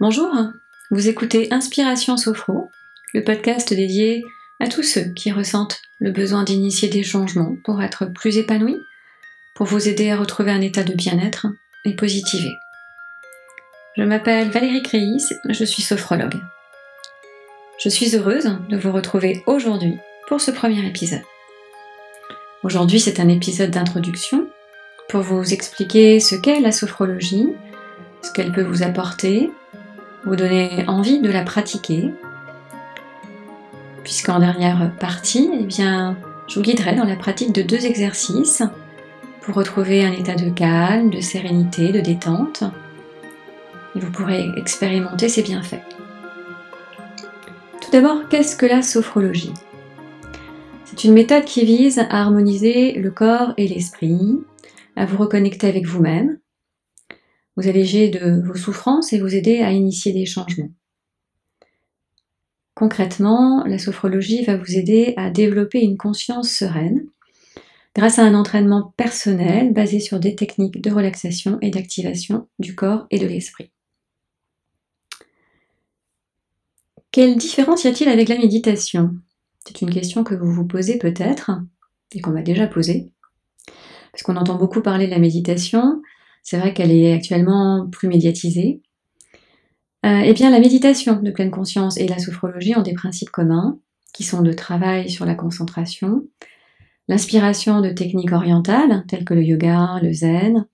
Bonjour, vous écoutez Inspiration Sophro, le podcast dédié à tous ceux qui ressentent le besoin d'initier des changements pour être plus épanouis, pour vous aider à retrouver un état de bien-être et positiver. Je m'appelle Valérie Créis, je suis sophrologue. Je suis heureuse de vous retrouver aujourd'hui pour ce premier épisode. Aujourd'hui, c'est un épisode d'introduction pour vous expliquer ce qu'est la sophrologie, ce qu'elle peut vous apporter, vous donner envie de la pratiquer, puisqu'en dernière partie, eh bien, je vous guiderai dans la pratique de deux exercices pour retrouver un état de calme, de sérénité, de détente, et vous pourrez expérimenter ces bienfaits. Tout d'abord, qu'est-ce que la sophrologie? C'est une méthode qui vise à harmoniser le corps et l'esprit, à vous reconnecter avec vous-même, vous alléger de vos souffrances et vous aider à initier des changements. Concrètement, la sophrologie va vous aider à développer une conscience sereine grâce à un entraînement personnel basé sur des techniques de relaxation et d'activation du corps et de l'esprit. Quelle différence y a-t-il avec la méditation? C'est une question que vous vous posez peut-être et qu'on m'a déjà posée. Parce qu'on entend beaucoup parler de la méditation, c'est vrai qu'elle est actuellement plus médiatisée. Eh bien, la méditation de pleine conscience et la sophrologie ont des principes communs, qui sont de travail sur la concentration, l'inspiration de techniques orientales, telles que le yoga, le zen,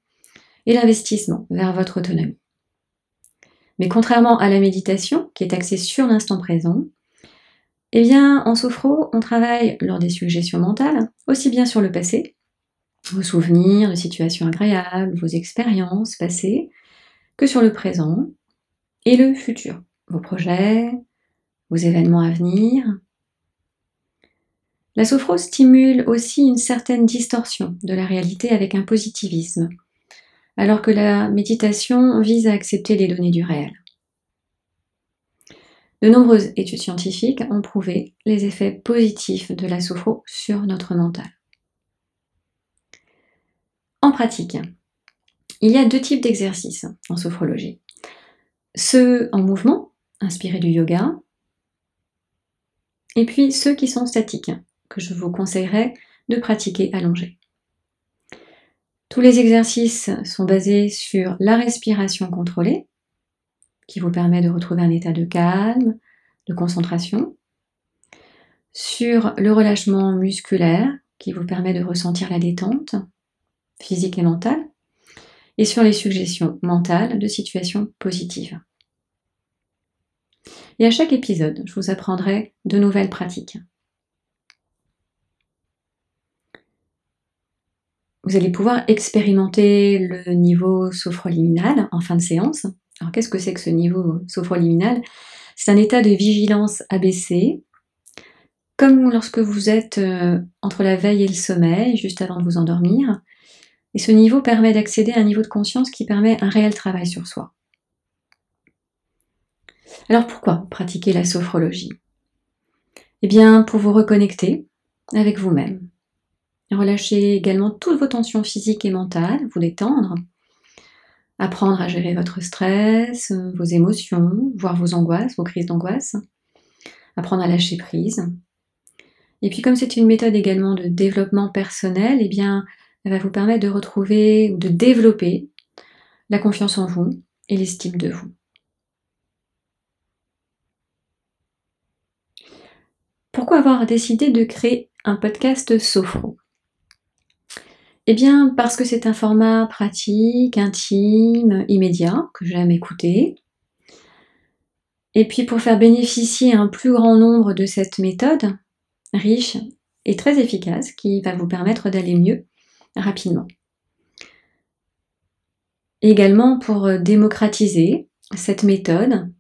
et l'investissement vers votre autonomie. Mais contrairement à la méditation, qui est axée sur l'instant présent, eh bien, en sophro, on travaille lors des suggestions mentales, aussi bien sur le passé, vos souvenirs de situations agréables, vos expériences passées, que sur le présent et le futur, vos projets, vos événements à venir. La sophro stimule aussi une certaine distorsion de la réalité avec un positivisme, alors que la méditation vise à accepter les données du réel. De nombreuses études scientifiques ont prouvé les effets positifs de la sophro sur notre mental. En pratique, il y a deux types d'exercices en sophrologie. Ceux en mouvement, inspirés du yoga, et puis ceux qui sont statiques, que je vous conseillerais de pratiquer allongés. Tous les exercices sont basés sur la respiration contrôlée, qui vous permet de retrouver un état de calme, de concentration, sur le relâchement musculaire, qui vous permet de ressentir la détente physique et mentale, et sur les suggestions mentales de situations positives. Et à chaque épisode, je vous apprendrai de nouvelles pratiques. Vous allez pouvoir expérimenter le niveau sophroliminal en fin de séance. Alors qu'est-ce que c'est que ce niveau sophroliminal? C'est un état de vigilance abaissé, comme lorsque vous êtes euh, entre la veille et le sommeil, juste avant de vous endormir. Et ce niveau permet d'accéder à un niveau de conscience qui permet un réel travail sur soi. Alors pourquoi pratiquer la sophrologie? Eh bien pour vous reconnecter avec vous-même, Relâchez également toutes vos tensions physiques et mentales, vous détendre. Apprendre à gérer votre stress, vos émotions, voir vos angoisses, vos crises d'angoisse. Apprendre à lâcher prise. Et puis comme c'est une méthode également de développement personnel, eh bien, elle va vous permettre de retrouver ou de développer la confiance en vous et l'estime de vous. Pourquoi avoir décidé de créer un podcast Sophro? Eh bien, parce que c'est un format pratique, intime, immédiat, que j'aime écouter. Et puis pour faire bénéficier un plus grand nombre de cette méthode, riche et très efficace, qui va vous permettre d'aller mieux rapidement. également pour démocratiser cette méthode.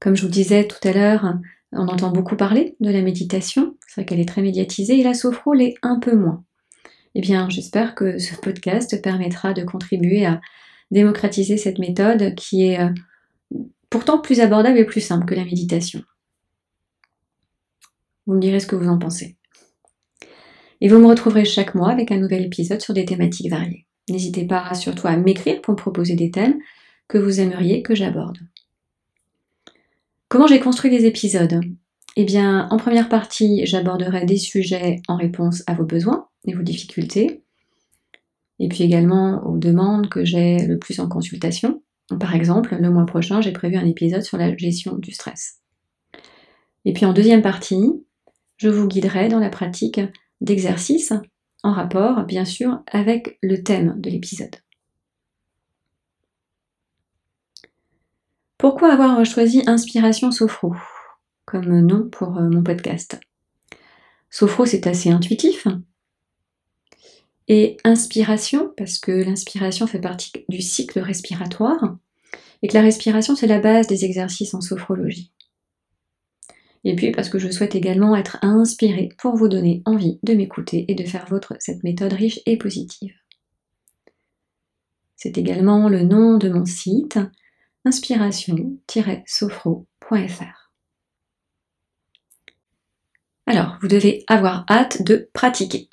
Comme je vous disais tout à l'heure, on entend beaucoup parler de la méditation, c'est vrai qu'elle est très médiatisée, et la sophro l'est un peu moins. Eh bien, j'espère que ce podcast permettra de contribuer à démocratiser cette méthode qui est euh, pourtant plus abordable et plus simple que la méditation. Vous me direz ce que vous en pensez. Et vous me retrouverez chaque mois avec un nouvel épisode sur des thématiques variées. N'hésitez pas surtout à m'écrire pour me proposer des thèmes que vous aimeriez que j'aborde. Comment j'ai construit les épisodes? Eh bien, en première partie, j'aborderai des sujets en réponse à vos besoins et vos difficultés, et puis également aux demandes que j'ai le plus en consultation. Par exemple, le mois prochain, j'ai prévu un épisode sur la gestion du stress. Et puis en deuxième partie, je vous guiderai dans la pratique d'exercices en rapport, bien sûr, avec le thème de l'épisode. Pourquoi avoir choisi Inspiration Sophro comme nom pour euh, mon podcast? Sophro, c'est assez intuitif. Et inspiration, parce que l'inspiration fait partie du cycle respiratoire, et que la respiration, c'est la base des exercices en sophrologie. Et puis parce que je souhaite également être inspirée pour vous donner envie de m'écouter et de faire votre cette méthode riche et positive. C'est également le nom de mon site inspiration-sophro.fr. Alors, vous devez avoir hâte de pratiquer.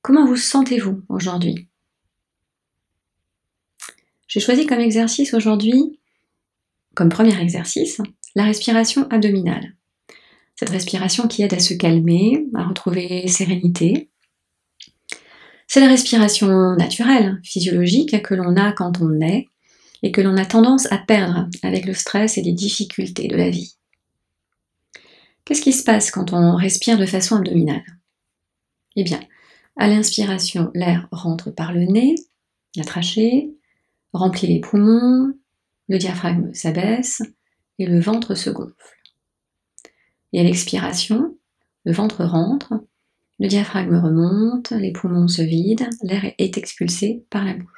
Comment vous sentez-vous aujourd'hui? J'ai choisi comme exercice aujourd'hui, comme premier exercice, la respiration abdominale. Cette respiration qui aide à se calmer, à retrouver sérénité. C'est la respiration naturelle, physiologique que l'on a quand on est et que l'on a tendance à perdre avec le stress et les difficultés de la vie. Qu'est-ce qui se passe quand on respire de façon abdominale? Eh bien, à l'inspiration, l'air rentre par le nez, la trachée, remplit les poumons, le diaphragme s'abaisse, et le ventre se gonfle. Et à l'expiration, le ventre rentre, le diaphragme remonte, les poumons se vident, l'air est expulsé par la bouche.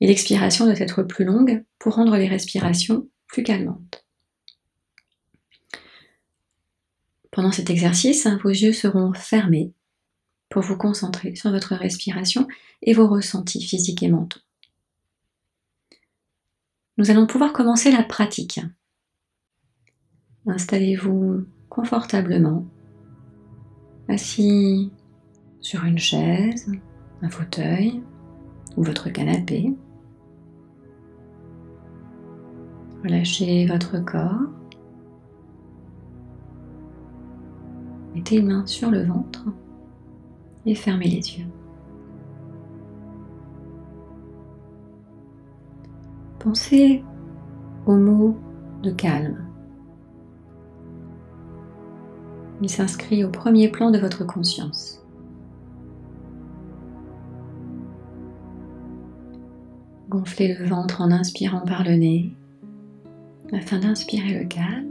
Et l'expiration doit être plus longue pour rendre les respirations plus calmantes. Pendant cet exercice, vos yeux seront fermés pour vous concentrer sur votre respiration et vos ressentis physiques et mentaux nous allons pouvoir commencer la pratique. Installez-vous confortablement, assis sur une chaise, un fauteuil ou votre canapé. Relâchez votre corps. Mettez une main sur le ventre et fermez les yeux. Pensez au mot de calme. Il s'inscrit au premier plan de votre conscience. Gonflez le ventre en inspirant par le nez afin d'inspirer le calme.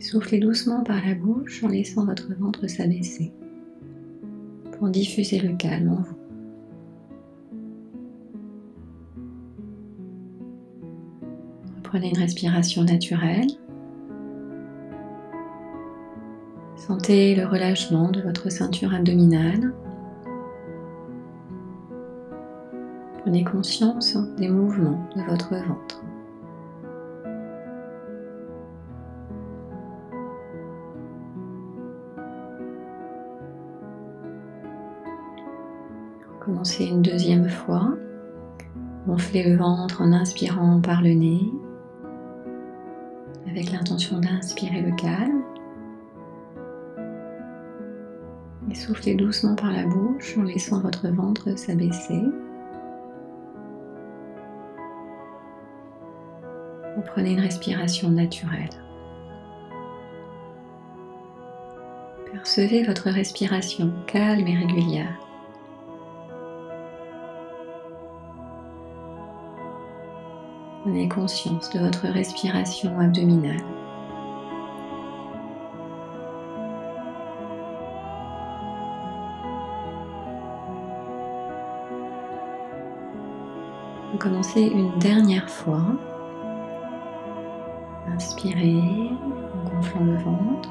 soufflez doucement par la bouche en laissant votre ventre s'abaisser pour diffuser le calme en vous. Prenez une respiration naturelle. Sentez le relâchement de votre ceinture abdominale. Prenez conscience des mouvements de votre ventre. Commencez une deuxième fois. Gonflez le ventre en inspirant par le nez avec l'intention d'inspirer le calme. Et soufflez doucement par la bouche en laissant votre ventre s'abaisser. Vous prenez une respiration naturelle. Percevez votre respiration calme et régulière. Prenez conscience de votre respiration abdominale. Commencez une dernière fois. Inspirez en gonflant le ventre.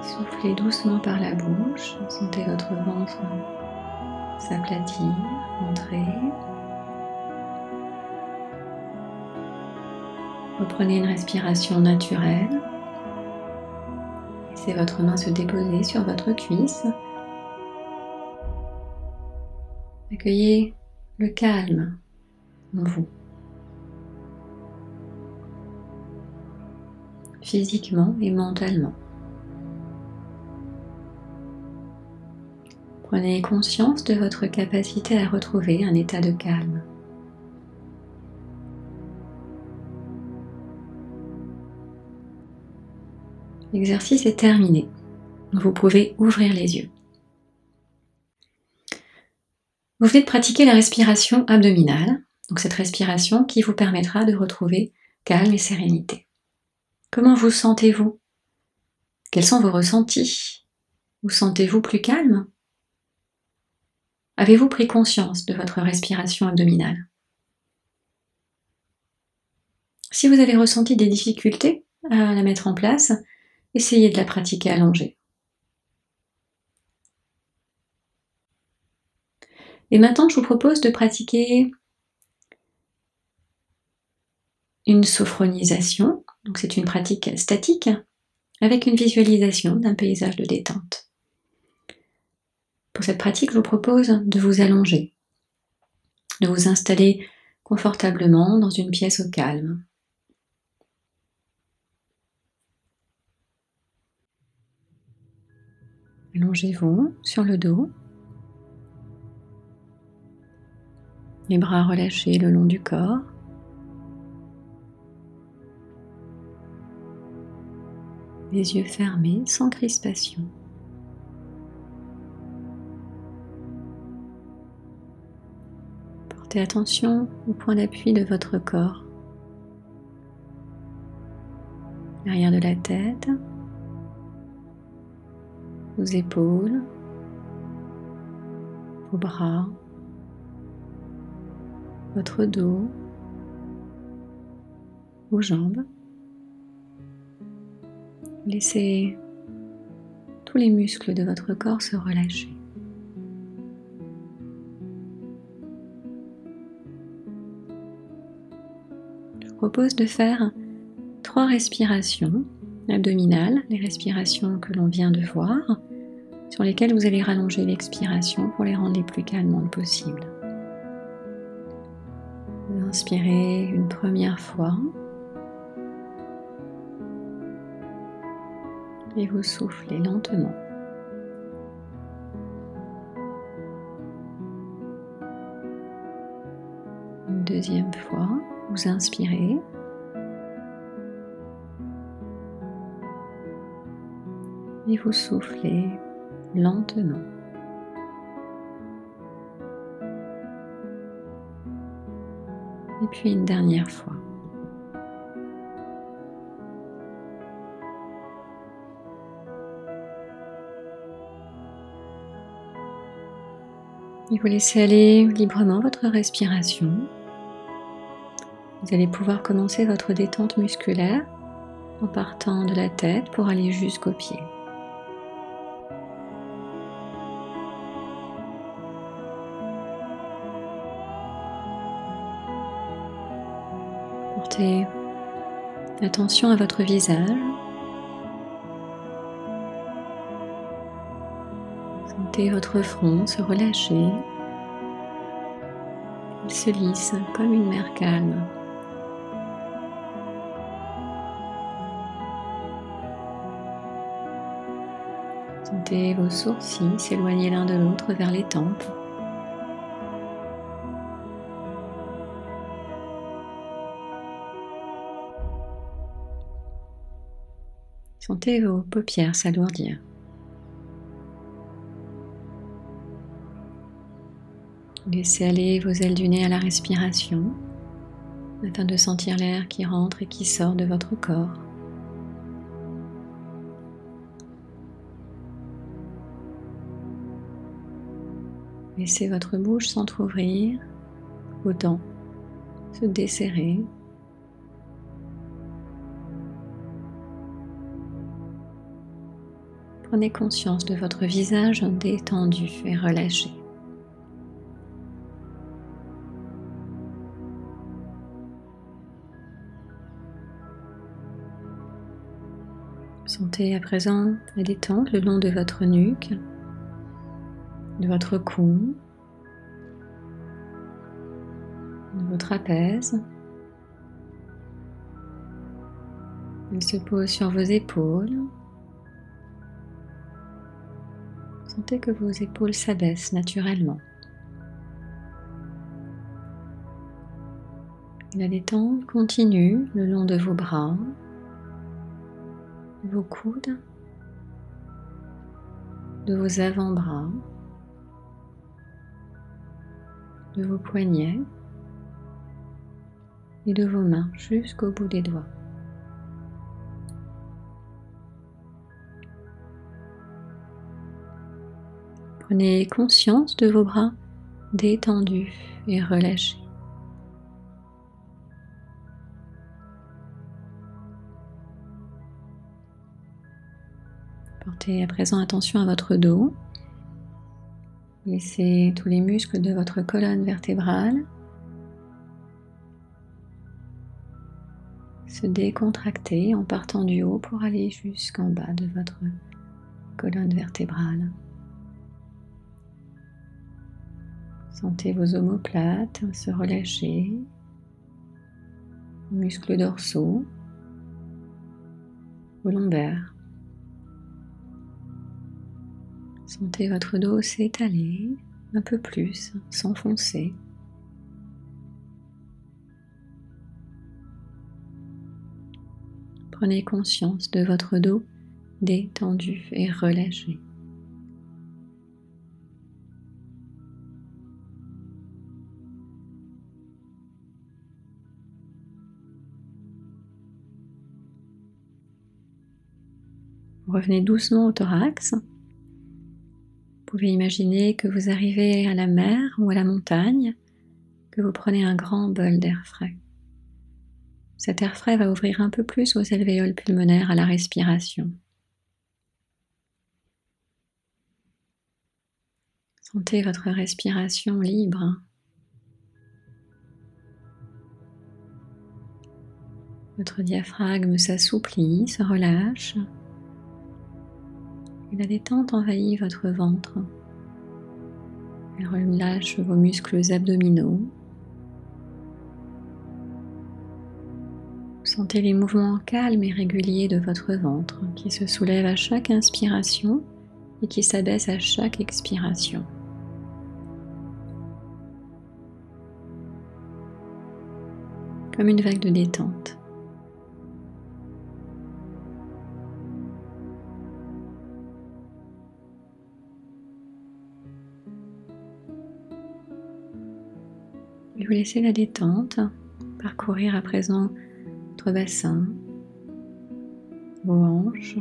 Soufflez doucement par la bouche. Sentez votre ventre s'aplatir, entrer. Reprenez une respiration naturelle. Laissez votre main se déposer sur votre cuisse. Accueillez le calme en vous. Physiquement et mentalement. Prenez conscience de votre capacité à retrouver un état de calme. L'exercice est terminé. Vous pouvez ouvrir les yeux. Vous venez de pratiquer la respiration abdominale, donc cette respiration qui vous permettra de retrouver calme et sérénité. Comment vous sentez-vous? Quels sont vos ressentis? Vous sentez-vous plus calme? Avez-vous pris conscience de votre respiration abdominale? Si vous avez ressenti des difficultés à la mettre en place, essayez de la pratiquer allongée. Et maintenant, je vous propose de pratiquer une sophronisation. C'est une pratique statique avec une visualisation d'un paysage de détente. Pour cette pratique, je vous propose de vous allonger, de vous installer confortablement dans une pièce au calme. Allongez-vous sur le dos, les bras relâchés le long du corps. Les yeux fermés sans crispation. attention au point d'appui de votre corps. L'arrière de la tête, vos épaules, vos bras, votre dos, vos jambes. Laissez tous les muscles de votre corps se relâcher. propose de faire trois respirations abdominales, les respirations que l'on vient de voir, sur lesquelles vous allez rallonger l'expiration pour les rendre les plus calmantes possibles. Vous inspirez une première fois et vous soufflez lentement. Une deuxième fois vous inspirez. Et vous soufflez lentement. Et puis une dernière fois. Et vous laissez aller librement votre respiration. Vous allez pouvoir commencer votre détente musculaire en partant de la tête pour aller jusqu'aux pieds. Attention à votre visage. Sentez votre front se relâcher. Il se lisse comme une mer calme. Sentez vos sourcils s'éloigner l'un de l'autre vers les tempes. Sentez vos paupières s'alourdir. Laissez aller vos ailes du nez à la respiration afin de sentir l'air qui rentre et qui sort de votre corps. Laissez votre bouche s'entr'ouvrir, vos dents se desserrer. Prenez conscience de votre visage détendu et relâché. Sentez à présent la détente le long de votre nuque, de votre cou, de vos trapèzes. Elle se pose sur vos épaules. Sentez que vos épaules s'abaissent naturellement. La détente continue le long de vos bras, vos coudes, de vos avant-bras, de vos poignets et de vos mains jusqu'au bout des doigts. Prenez conscience de vos bras détendus et relâchés. Portez à présent attention à votre dos. Laissez tous les muscles de votre colonne vertébrale se décontracter en partant du haut pour aller jusqu'en bas de votre colonne vertébrale. Sentez vos omoplates se relâcher, vos muscles dorsaux, vos lombaires. Sentez votre dos s'étaler un peu plus, s'enfoncer. Prenez conscience de votre dos détendu et relâché. Revenez doucement au thorax. Vous pouvez imaginer que vous arrivez à la mer ou à la montagne, que vous prenez un grand bol d'air frais. Cet air frais va ouvrir un peu plus vos alvéoles pulmonaires à la respiration. Sentez votre respiration libre. Votre diaphragme s'assouplit, se relâche la détente envahit votre ventre. Elle relâche vos muscles abdominaux. Sentez les mouvements calmes et réguliers de votre ventre qui se soulève à chaque inspiration et qui s'abaisse à chaque expiration. Comme une vague de détente. Vous laissez la détente parcourir à présent votre bassin, vos hanches,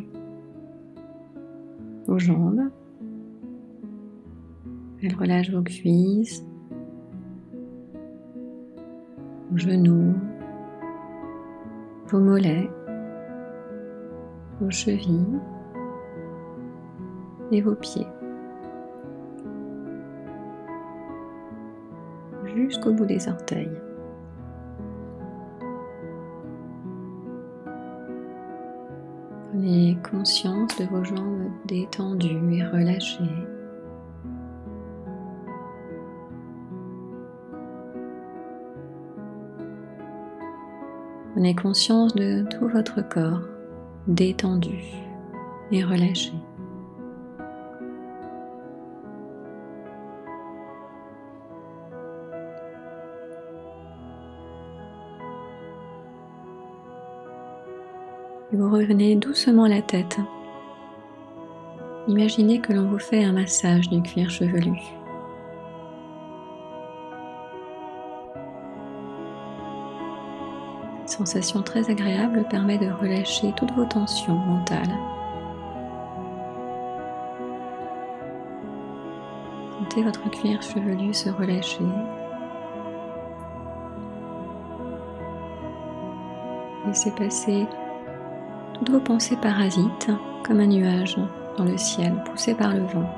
vos jambes. Elle relâche vos cuisses, vos genoux, vos mollets, vos chevilles et vos pieds. Jusqu'au bout des orteils. Prenez conscience de vos jambes détendues et relâchées. Prenez conscience de tout votre corps détendu et relâché. Revenez doucement la tête. Imaginez que l'on vous fait un massage du cuir chevelu. Sensation très agréable permet de relâcher toutes vos tensions mentales. Sentez votre cuir chevelu se relâcher. Laissez passer vos pensées parasites comme un nuage dans le ciel poussé par le vent.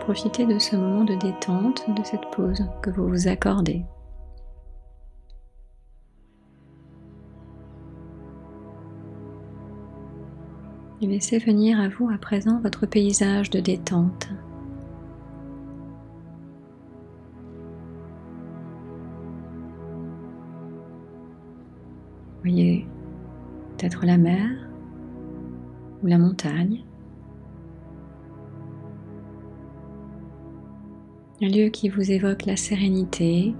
Profitez de ce moment de détente, de cette pause que vous vous accordez. Et laissez venir à vous à présent votre paysage de détente. Voyez peut-être la mer ou la montagne. Un lieu qui vous évoque la sérénité,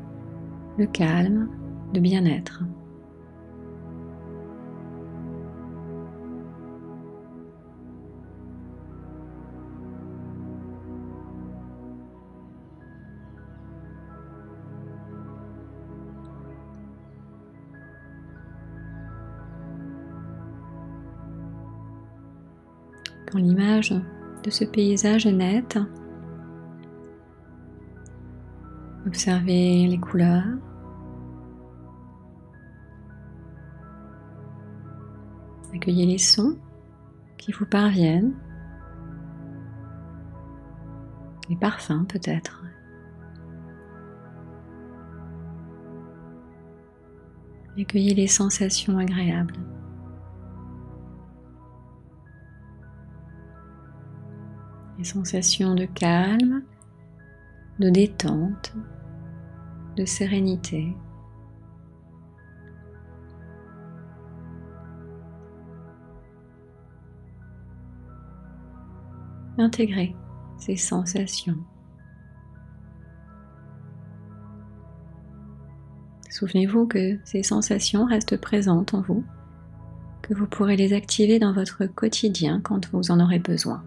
le calme, le bien-être. Quand l'image de ce paysage est nette, observez les couleurs, accueillez les sons qui vous parviennent, les parfums peut-être. Accueillez les sensations agréables. Les sensations de calme, de détente, de sérénité. Intégrez ces sensations. Souvenez-vous que ces sensations restent présentes en vous, que vous pourrez les activer dans votre quotidien quand vous en aurez besoin.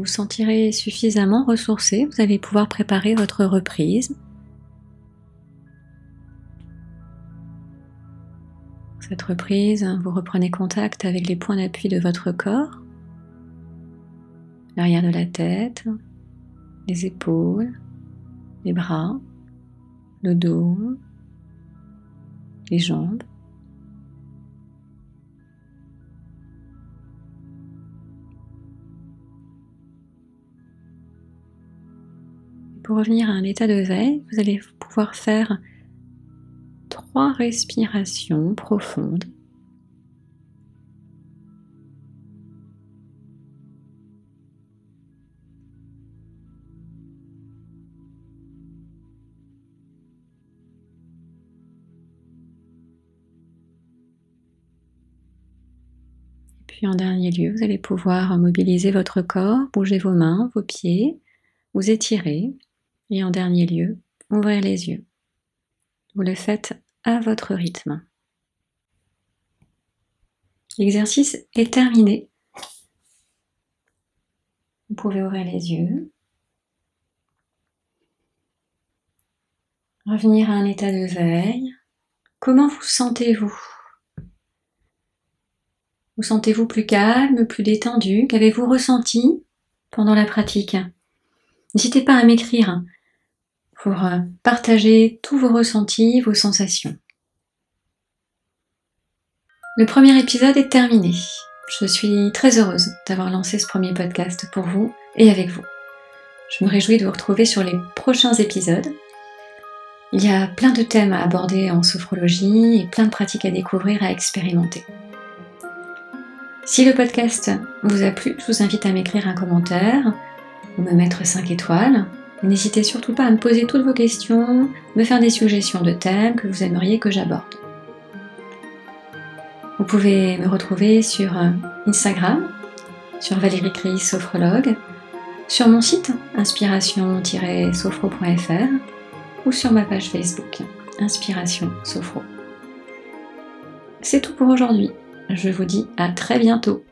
Vous sentirez suffisamment ressourcé, vous allez pouvoir préparer votre reprise. Cette reprise, vous reprenez contact avec les points d'appui de votre corps, l'arrière de la tête, les épaules, les bras, le dos, les jambes. Pour revenir à un état de veille, vous allez pouvoir faire trois respirations profondes. Puis en dernier lieu, vous allez pouvoir mobiliser votre corps, bouger vos mains, vos pieds, vous étirer et en dernier lieu, ouvrir les yeux. Vous le faites à votre rythme. L'exercice est terminé. Vous pouvez ouvrir les yeux. Revenir à un état de veille. Comment vous sentez-vous? Vous sentez-vous plus calme, plus détendu? Qu'avez-vous ressenti pendant la pratique? N'hésitez pas à m'écrire pour euh, partager tous vos ressentis, vos sensations. Le premier épisode est terminé. Je suis très heureuse d'avoir lancé ce premier podcast pour vous et avec vous. Je me réjouis de vous retrouver sur les prochains épisodes. Il y a plein de thèmes à aborder en sophrologie et plein de pratiques à découvrir, à expérimenter. Si le podcast vous a plu, je vous invite à m'écrire un commentaire ou me mettre 5 étoiles N'hésitez surtout pas à me poser toutes vos questions, me faire des suggestions de thèmes que vous aimeriez que j'aborde. Vous pouvez me retrouver sur euh, Instagram, sur Valérie Cris Sophrologue, sur mon site inspiration-sophro.fr ou sur ma page Facebook Inspiration Sophro. C'est tout pour aujourd'hui. Je vous dis à très bientôt.